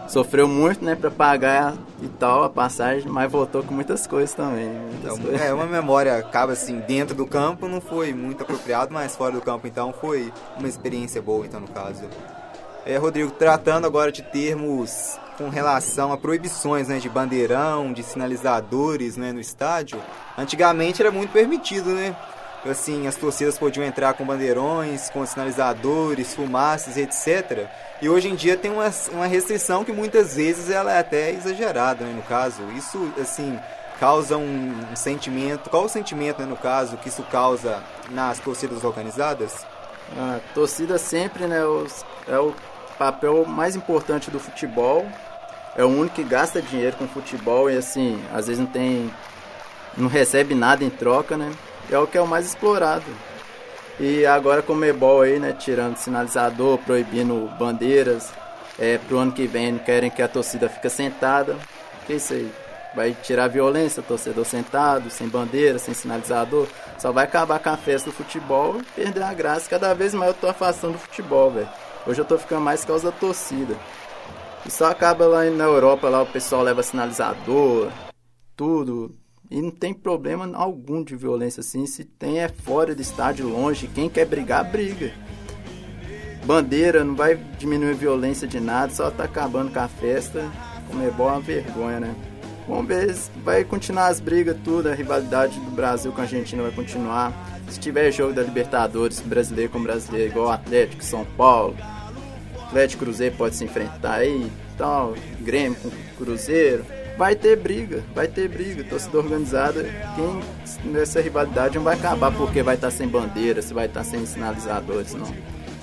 sofreu muito, né, para pagar e tal a passagem, mas voltou com muitas coisas também. Muitas então, coisas. É, uma memória acaba assim, dentro do campo não foi muito apropriado, mas fora do campo então foi uma experiência boa, então, no caso. É, Rodrigo, tratando agora de termos com relação a proibições né, de bandeirão, de sinalizadores né, no estádio, antigamente era muito permitido, né? Assim, as torcidas podiam entrar com bandeirões, com sinalizadores, fumaças, etc. E hoje em dia tem uma, uma restrição que muitas vezes ela é até exagerada, né, no caso. Isso, assim, causa um, um sentimento. Qual o sentimento, né, no caso, que isso causa nas torcidas organizadas? A torcida sempre, né, é o papel mais importante do futebol. É o único que gasta dinheiro com futebol e assim, às vezes não tem. não recebe nada em troca, né? É o que é o mais explorado. E agora com o Mebol aí, né, tirando sinalizador, proibindo bandeiras, é, pro ano que vem querem que a torcida fique sentada. Que isso aí? Vai tirar a violência, torcedor sentado, sem bandeira, sem sinalizador. Só vai acabar com a festa do futebol e perder a graça. Cada vez mais eu tô afastando do futebol, velho. Hoje eu tô ficando mais por causa da torcida. E só acaba lá na Europa, lá o pessoal leva sinalizador, tudo. E não tem problema algum de violência assim. Se tem é fora do estádio, longe. Quem quer brigar, briga. Bandeira não vai diminuir a violência de nada, só tá acabando com a festa. Como é bom, é uma vergonha, né? Vamos ver vai continuar as brigas, tudo. A rivalidade do Brasil com a Argentina vai continuar. Se tiver jogo da Libertadores, brasileiro com brasileiro, igual Atlético, São Paulo, Atlético Cruzeiro pode se enfrentar aí, tal, Grêmio com Cruzeiro, vai ter briga, vai ter briga, torcida organizada, quem nessa rivalidade não vai acabar porque vai estar sem bandeira, se vai estar sem sinalizadores, não.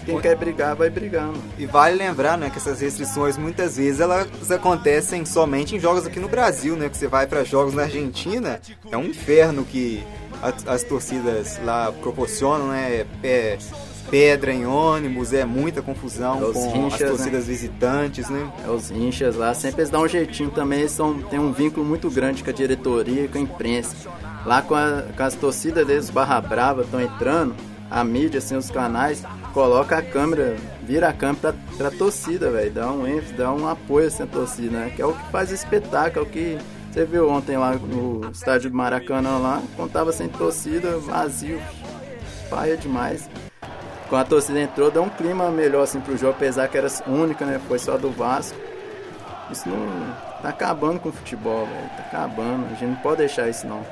Quem quer brigar, vai brigar. Mano. E vale lembrar, né, que essas restrições muitas vezes elas acontecem somente em jogos aqui no Brasil, né? Que você vai para jogos na Argentina, é um inferno que as, as torcidas lá proporcionam, né? É, pedra em ônibus, é muita confusão é com hinchas, as torcidas né? visitantes, né? É, os rinchas lá, sempre eles dão um jeitinho também, eles são, tem um vínculo muito grande com a diretoria e com a imprensa. Lá com, a, com as torcidas deles, Barra Brava, estão entrando, a mídia, assim, os canais, coloca a câmera, vira a câmera pra, pra torcida, velho, dá um ênfase, dá um apoio assim, à torcida, né? Que é o que faz espetáculo, é que você viu ontem lá no estádio do Maracanã lá, contava sem torcida, vazio, paia demais. quando a torcida entrou, deu um clima melhor assim pro jogo, apesar que era única, né? Foi só do Vasco. Isso não. tá acabando com o futebol, velho. Tá acabando. A gente não pode deixar isso não.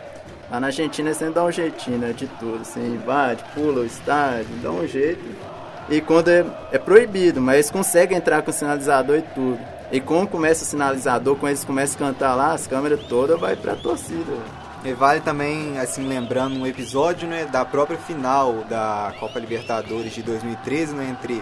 Lá na Argentina sempre dá um jeitinho, né? De tudo. Assim, invade, pula o estádio, dá um jeito. E quando é, é proibido, mas eles conseguem entrar com o sinalizador e tudo. E quando começa o sinalizador, quando eles começam a cantar lá, as câmeras todas vai pra torcida. E vale também, assim, lembrando um episódio, né, da própria final da Copa Libertadores de 2013, né, entre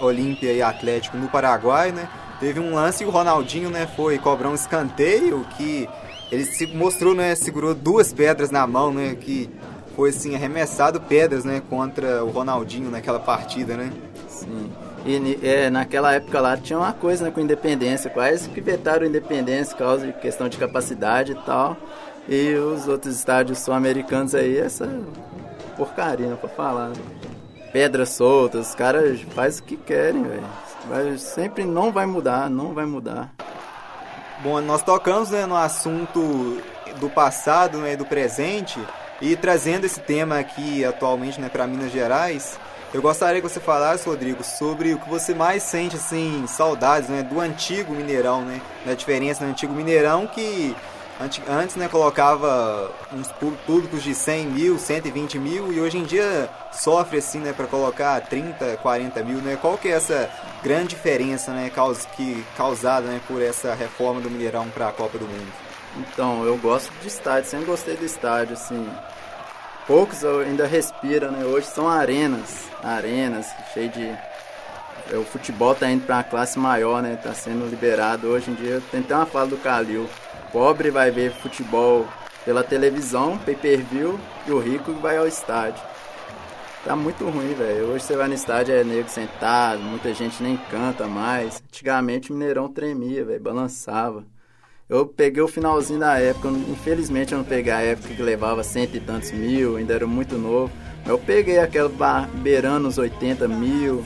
Olímpia e Atlético no Paraguai, né? Teve um lance e o Ronaldinho, né, foi cobrar um escanteio que ele se mostrou, né, segurou duas pedras na mão, né, que foi assim arremessado pedras, né, contra o Ronaldinho naquela partida, né? Sim. E é, naquela época lá tinha uma coisa né, com independência, quase que vetaram independência por causa de questão de capacidade e tal. E os outros estádios sul-americanos aí, essa porcaria, pra falar. Né? Pedras soltas, os caras fazem o que querem, velho. Sempre não vai mudar, não vai mudar. Bom, nós tocamos né, no assunto do passado né, e do presente e trazendo esse tema aqui atualmente né, para Minas Gerais, eu gostaria que você falasse, Rodrigo, sobre o que você mais sente assim, saudades né, do antigo Mineirão, né, da diferença do antigo Mineirão que Antes, né, colocava uns públicos de 100 mil, 120 mil e hoje em dia sofre assim, né, para colocar 30, 40 mil, né? Qual que é essa grande diferença, né, que causada, né, por essa reforma do Mineirão para a Copa do Mundo? Então, eu gosto de estádio, sempre gostei do estádio, assim. Poucos ainda respiram, né? Hoje são arenas, arenas, cheio de o futebol tá indo para uma classe maior, né? Tá sendo liberado. Hoje em dia tem até uma fala do Calil pobre vai ver futebol pela televisão, pay-per-view, e o rico vai ao estádio. Tá muito ruim, velho. Hoje você vai no estádio, é negro sentado, muita gente nem canta mais. Antigamente o Mineirão tremia, velho, balançava. Eu peguei o finalzinho da época, infelizmente eu não peguei a época que levava cento e tantos mil, ainda era muito novo. Eu peguei aquela beirando os 80 mil,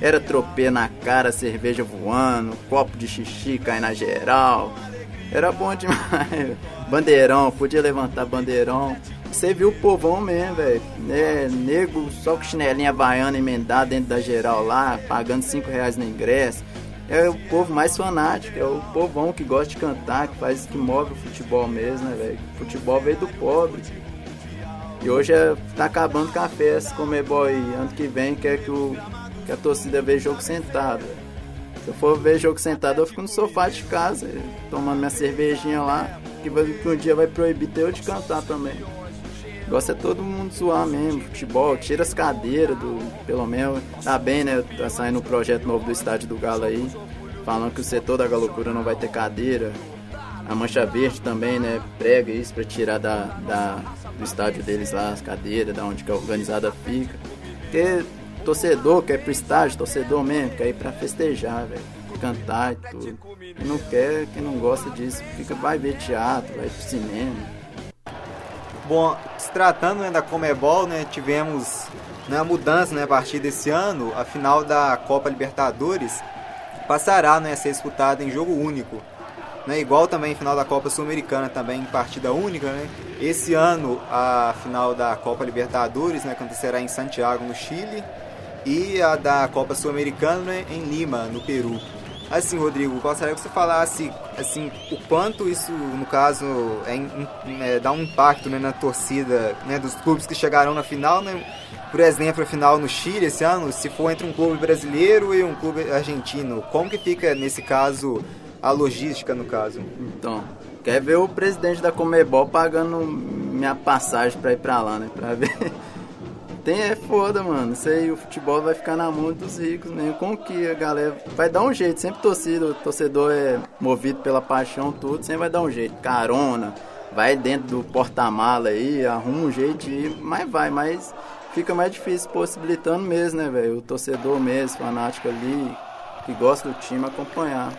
era tropeiro na cara, cerveja voando, copo de xixi cai na geral, era bom [laughs] demais. Bandeirão, podia levantar bandeirão. Você viu o povão mesmo, velho. É, nego só com chinelinha baiana emendada dentro da geral lá, pagando 5 reais no ingresso. É o povo mais fanático, é o povão que gosta de cantar, que faz que move o futebol mesmo, né, velho? Futebol veio do pobre. E hoje é, tá acabando com a festa, é boy. Ano que vem quer que, o, que a torcida veja jogo sentado. Se eu for ver jogo sentado, eu fico no sofá de casa, tomando minha cervejinha lá, que, vai, que um dia vai proibir eu de cantar também. Gosta é todo mundo zoar mesmo, futebol, tira as cadeiras do. Pelo menos. Tá bem, né? Tá saindo um projeto novo do estádio do Galo aí. Falando que o setor da galocura não vai ter cadeira. A Mancha Verde também, né? Prega isso pra tirar da, da, do estádio deles lá as cadeiras, da onde que a organizada fica. Porque torcedor quer ir pro estádio, torcedor mesmo, quer ir pra festejar, velho. Cantar e tudo. Quem não quer, quem não gosta disso, fica, vai ver teatro, vai pro cinema. Bom, se tratando né, da Comebol, né, tivemos né, a mudança né, a partir desse ano, a final da Copa Libertadores passará né, a ser disputada em jogo único. Né, igual também a final da Copa Sul-Americana também em partida única, né? Esse ano a final da Copa Libertadores né, acontecerá em Santiago, no Chile, e a da Copa Sul-Americana né, em Lima, no Peru. Assim, Rodrigo, gostaria que você falasse assim, o quanto isso, no caso, é, é, dá um impacto né, na torcida né, dos clubes que chegarão na final, né? Por exemplo, a final no Chile esse ano, se for entre um clube brasileiro e um clube argentino, como que fica nesse caso a logística no caso? Então, quer ver o presidente da Comebol pagando minha passagem para ir para lá, né? Para ver tem é foda, mano. Isso aí, o futebol vai ficar na mão dos ricos mesmo. Como que a galera vai dar um jeito? Sempre torcida, o torcedor é movido pela paixão, tudo, sempre vai dar um jeito. Carona, vai dentro do porta-mala aí, arruma um jeito de ir, mas vai, mas fica mais difícil possibilitando mesmo, né, velho? O torcedor mesmo, fanático ali, que gosta do time, acompanhar.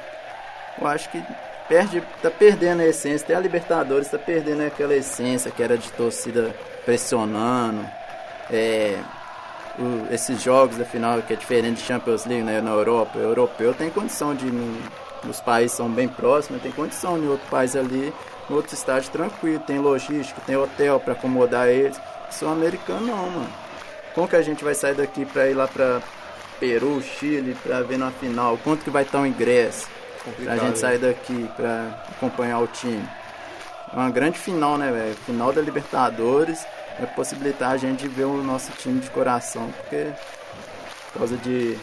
Eu acho que perde, tá perdendo a essência. Até a Libertadores tá perdendo aquela essência que era de torcida pressionando é, o, esses jogos da final que é diferente de Champions League né, na Europa. O europeu tem condição de os países são bem próximos, tem condição em outro país ali, no outro estádio tranquilo, tem logística, tem hotel para acomodar eles. Sou americano não, mano. como que a gente vai sair daqui para ir lá para Peru, Chile, para ver na final? Quanto que vai estar o ingresso? Complicado, pra gente sair daqui para acompanhar o time. É uma grande final, né, velho? Final da Libertadores vai possibilitar a gente ver o nosso time de coração, porque por causa de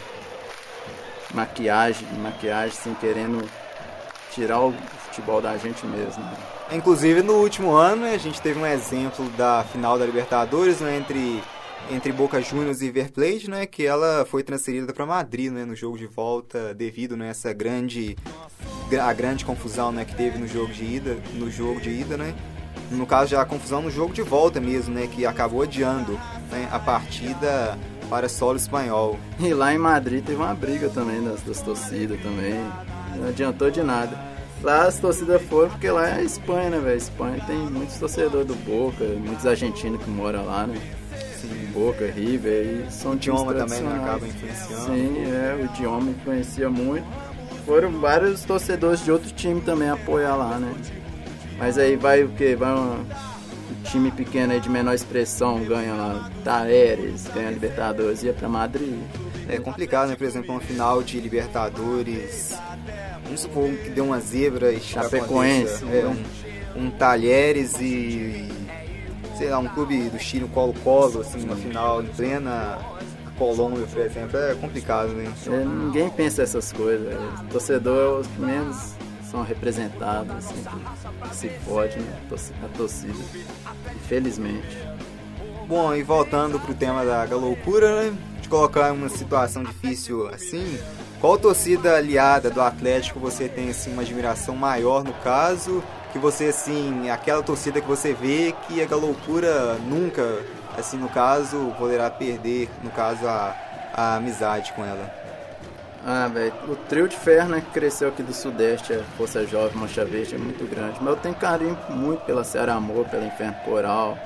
maquiagem, maquiagem, sem querendo tirar o futebol da gente mesmo. Né? Inclusive no último ano a gente teve um exemplo da final da Libertadores né, entre, entre Boca Juniors e River Plate, né, que ela foi transferida para Madrid né, no jogo de volta devido né, essa grande a grande confusão né, que teve no jogo de ida, no jogo de ida, né? No caso já a confusão no jogo de volta mesmo, né, que acabou adiando né, a partida para solo espanhol. E lá em Madrid teve uma briga também das, das torcidas também. Não adiantou de nada. Lá as torcidas foram porque lá é a Espanha, né, velho? Espanha tem muitos torcedores do Boca, muitos argentinos que moram lá, né? Sim. Boca, River, e são o idioma também né, acaba influenciando. Sim, é, o idioma influencia muito. Foram vários torcedores de outro time também apoiar lá, né? Mas aí vai o que? Vai um, um time pequeno aí de menor expressão, ganha lá Tareres, ganha Libertadores, ia pra Madrid. É complicado, né? Por exemplo, uma final de Libertadores Vamos supor que deu uma zebra e Chapecoense. É, um, um Talheres e. sei lá, um clube do Chile, um Colo-Colo, assim, uma final em plena Colômbia, por exemplo, é complicado, né? É, ninguém pensa essas coisas. O torcedor é os que menos são representados, assim, que se fode, né? A torcida. Infelizmente. Bom, e voltando pro tema da, loucura, né? De colocar uma situação difícil assim, qual torcida aliada do Atlético você tem assim uma admiração maior no caso? Que você assim, aquela torcida que você vê que a loucura nunca, assim no caso, poderá perder, no caso a, a amizade com ela. Ah, velho, o trio de ferro né, que cresceu aqui do Sudeste, a Força Jovem, Mancha Verde, é muito grande. Mas eu tenho carinho muito pela Ceará Amor, pela Inferno Coral,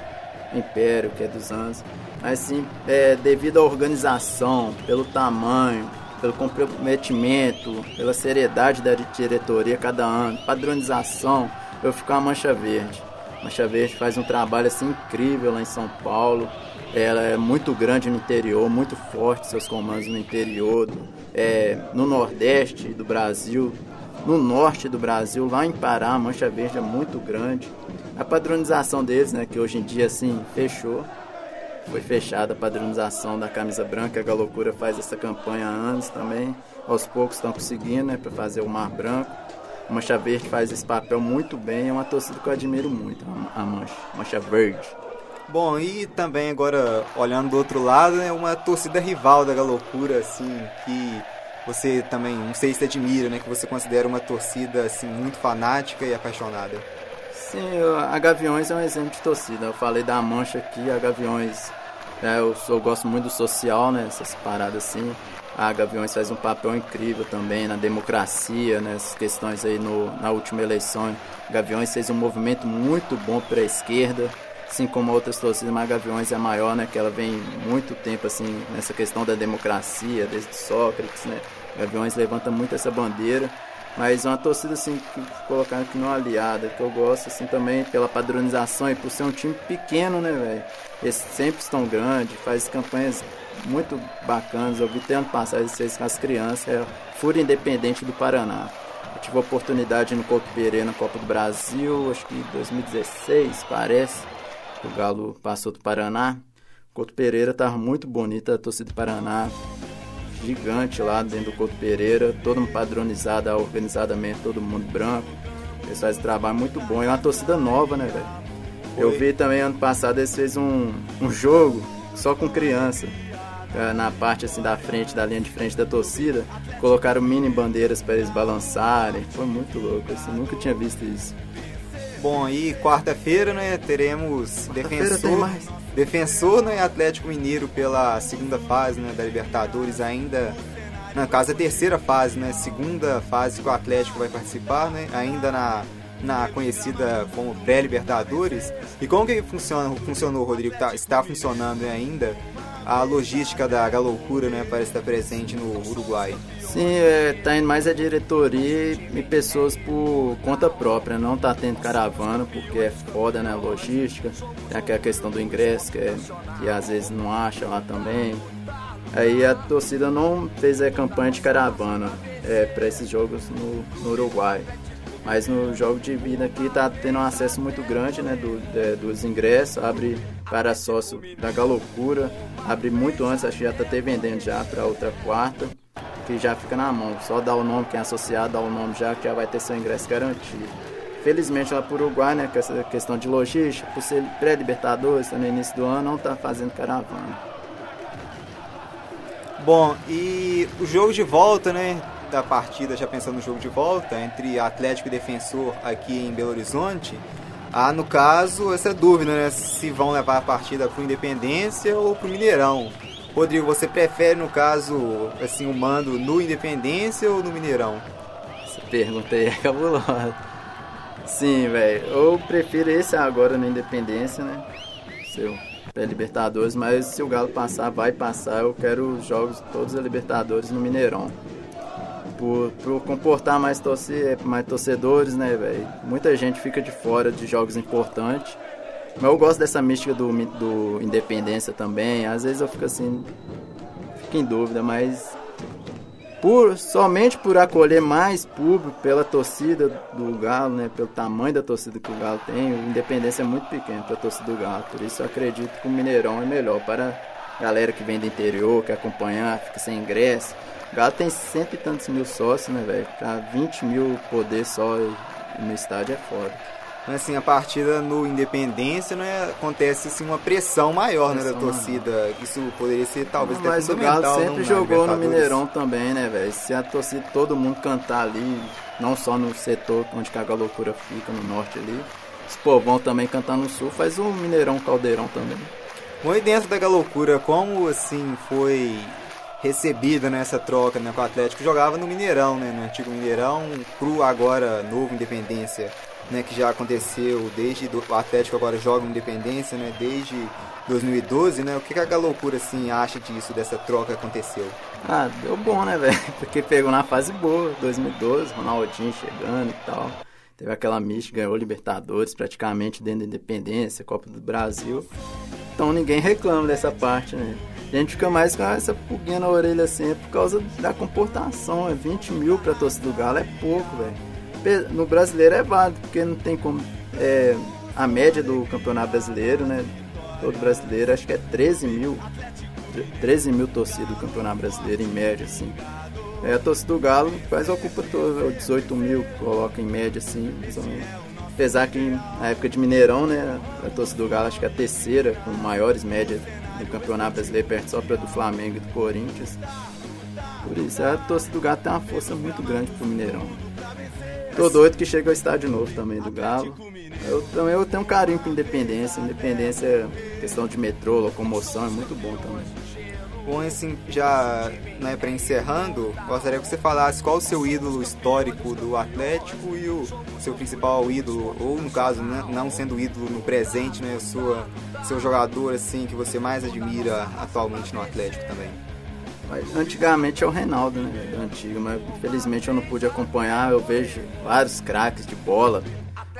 Império, que é dos anos. Mas sim, é, devido à organização, pelo tamanho, pelo comprometimento, pela seriedade da diretoria cada ano, padronização, eu fico a Mancha Verde. Mancha Verde faz um trabalho assim incrível lá em São Paulo. Ela é muito grande no interior, muito forte seus comandos no interior, é, no nordeste do Brasil, no norte do Brasil, lá em Pará, a Mancha Verde é muito grande. A padronização deles, né, que hoje em dia assim fechou, foi fechada a padronização da camisa branca. A Galocura faz essa campanha há anos também. Aos poucos estão conseguindo, né, para fazer o Mar Branco. A Mancha Verde faz esse papel muito bem. É uma torcida que eu admiro muito, a Mancha, Mancha Verde. Bom, e também agora olhando do outro lado, é uma torcida rival da Galocura, assim, que você também, não sei se admira, né, que você considera uma torcida assim muito fanática e apaixonada. Sim, a Gaviões é um exemplo de torcida. Eu falei da Mancha aqui, a Gaviões, é, eu, eu gosto muito do social, né? Essas paradas assim. A Gaviões faz um papel incrível também na democracia, nessas né, questões aí no, na última eleição. Gaviões fez um movimento muito bom para a esquerda, assim como outras torcidas, mas Gaviões é maior, né? Que ela vem muito tempo assim nessa questão da democracia, desde Sócrates, né? Gaviões levanta muito essa bandeira. Mas uma torcida assim, que colocar aqui numa aliada, que eu gosto assim também pela padronização e por ser um time pequeno, né, velho? Eles sempre estão grandes, faz campanhas muito bacanas. Eu vi até ano passado fez com as crianças, é Fúria Independente do Paraná. Eu tive oportunidade no Couto Pereira na Copa do Brasil, acho que em 2016, parece. O Galo passou do Paraná. Couto Pereira tava muito bonita a torcida do Paraná gigante lá dentro do Couto Pereira, todo mundo padronizado, organizadamente, todo mundo branco. Eles fazem trabalho muito bom. É uma torcida nova, né, velho? Eu vi também ano passado eles fez um, um jogo só com criança. É, na parte assim da frente, da linha de frente da torcida, colocaram mini bandeiras para eles balançarem. Foi muito louco, assim, nunca tinha visto isso. Bom, aí quarta-feira, né, teremos quarta defensor, defensor né, Atlético Mineiro pela segunda fase né, da Libertadores ainda na casa a terceira fase, né, segunda fase que o Atlético vai participar, né, ainda na na conhecida como pré-Libertadores. E como que funciona, funcionou, Rodrigo? Tá, está funcionando ainda a logística da Galoucura né, para estar presente no Uruguai? Sim, é, tá indo mais a diretoria e pessoas por conta própria, não tá tendo caravana porque é foda, né, a logística, tem aquela questão do ingresso que, é, que às vezes não acha lá também. Aí a torcida não fez a campanha de caravana é, para esses jogos no, no, Uruguai. Mas no jogo de vida aqui tá tendo um acesso muito grande né, do, de, dos ingressos, abre para sócio da Galocura, abre muito antes, acho que já tá até vendendo já para outra quarta, que já fica na mão. Só dá o nome, quem é associado dá o nome já, que já vai ter seu ingresso garantido. Felizmente lá o Uruguai, né, com essa questão de logística, por ser pré-libertadores, tá no início do ano, não tá fazendo caravana. Bom, e o jogo de volta, né? Da partida, já pensando no jogo de volta, entre Atlético e Defensor aqui em Belo Horizonte, há no caso essa dúvida, né? Se vão levar a partida para o Independência ou para o Mineirão. Rodrigo, você prefere, no caso, assim, o mando no Independência ou no Mineirão? Essa pergunta aí é cabulosa. Sim, velho. Eu prefiro esse agora na Independência, né? Seu Libertadores, mas se o Galo passar, vai passar. Eu quero os jogos todos a Libertadores no Mineirão. Por, por comportar mais, torcer, mais torcedores, né, velho? Muita gente fica de fora de jogos importantes. Mas eu gosto dessa mística do, do Independência também. Às vezes eu fico assim, fico em dúvida, mas por somente por acolher mais público pela torcida do Galo, né, pelo tamanho da torcida que o Galo tem, o Independência é muito pequeno para a torcida do Galo. Por isso eu acredito que o Mineirão é melhor para a galera que vem do interior, que acompanhar, fica sem ingresso. O Galo tem cento e tantos mil sócios, né, velho? Para 20 mil poder só no estádio é foda assim, a partida no Independência, né, acontece assim, uma pressão maior pressão, né, da torcida. Mano. Isso poderia ser talvez até Mas o Galo sempre jogou no Mineirão também, né, velho? Se a torcida, todo mundo cantar ali, não só no setor onde a loucura fica, no norte ali. Os povão também cantar no sul, faz o Mineirão Caldeirão também. Bom, e dentro da loucura, como assim foi recebida nessa troca né, com o Atlético? Jogava no Mineirão, né, no antigo Mineirão, pro agora novo Independência né, que já aconteceu desde do, o Atlético agora joga no Independência, né, desde 2012, né? O que, que a Galoucura assim acha disso dessa troca que aconteceu? Ah, deu bom, né, [laughs] velho? Porque pegou na fase boa, 2012, Ronaldinho chegando e tal. Teve aquela mística, ganhou Libertadores praticamente dentro da Independência, Copa do Brasil. Então ninguém reclama dessa parte, né? A gente fica mais com essa pulguinha na orelha assim, é por causa da comportação. É 20 mil pra torcida do Galo, é pouco, velho no brasileiro é válido, porque não tem como. É, a média do campeonato brasileiro, né? Todo brasileiro, acho que é 13 mil. 13 mil torcidas do campeonato brasileiro, em média, assim. É, a torcida do Galo quase ocupa todo, 18 mil, coloca em média, assim. Apesar que na época de Mineirão, né? A torcida do Galo acho que é a terceira, com maiores médias do campeonato brasileiro, perto só para do Flamengo e do Corinthians. Por isso, a torcida do Galo tem uma força muito grande pro Mineirão. Tô doido que chega ao estádio novo também do Galo. Eu também eu tenho um carinho com Independência. Independência, questão de metrô, locomoção, é muito bom também. Bom, assim, já né, para encerrando, gostaria que você falasse qual o seu ídolo histórico do Atlético e o seu principal ídolo, ou no caso, né, não sendo ídolo no presente, né, sua, seu jogador assim que você mais admira atualmente no Atlético também. Antigamente é o Reinaldo, né? Antigo, mas infelizmente eu não pude acompanhar. Eu vejo vários craques de bola,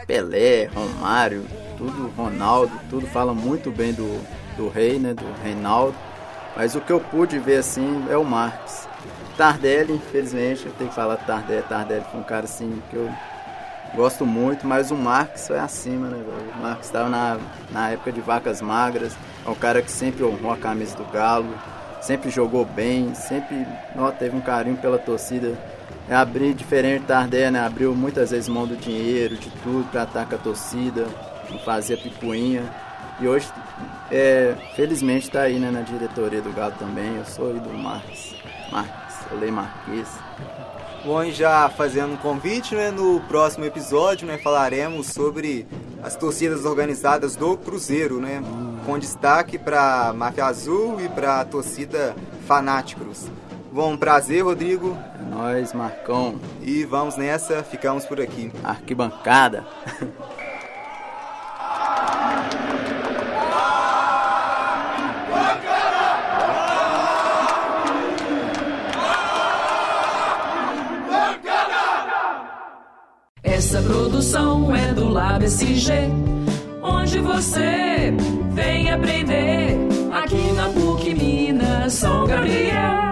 Pelé, Romário, tudo, Ronaldo, tudo fala muito bem do, do rei, né? Do Reinaldo. Mas o que eu pude ver assim é o Marques. Tardelli, infelizmente, eu tenho que falar Tardelli. Tardelli foi um cara assim que eu gosto muito, mas o Marques é acima, né? O Marques estava na, na época de vacas magras, é um cara que sempre honrou a camisa do Galo sempre jogou bem, sempre ó, teve um carinho pela torcida. É abrir diferente Ardé, né? Abriu muitas vezes mão do dinheiro, de tudo para atacar a torcida, não fazia. E hoje, é, felizmente, está aí né, na diretoria do Galo também. Eu sou aí do Marques, Marques, Olei Marques. Bom, e já fazendo um convite, né, no próximo episódio, né, falaremos sobre as torcidas organizadas do Cruzeiro, né? com destaque para Máfia Azul e para a torcida Fanáticos. Bom, prazer, Rodrigo. É nóis, Marcão. E vamos nessa, ficamos por aqui. Arquibancada. [laughs] Essa produção é do Lab SG, onde você vem aprender aqui na PUC Minas São Gabriel.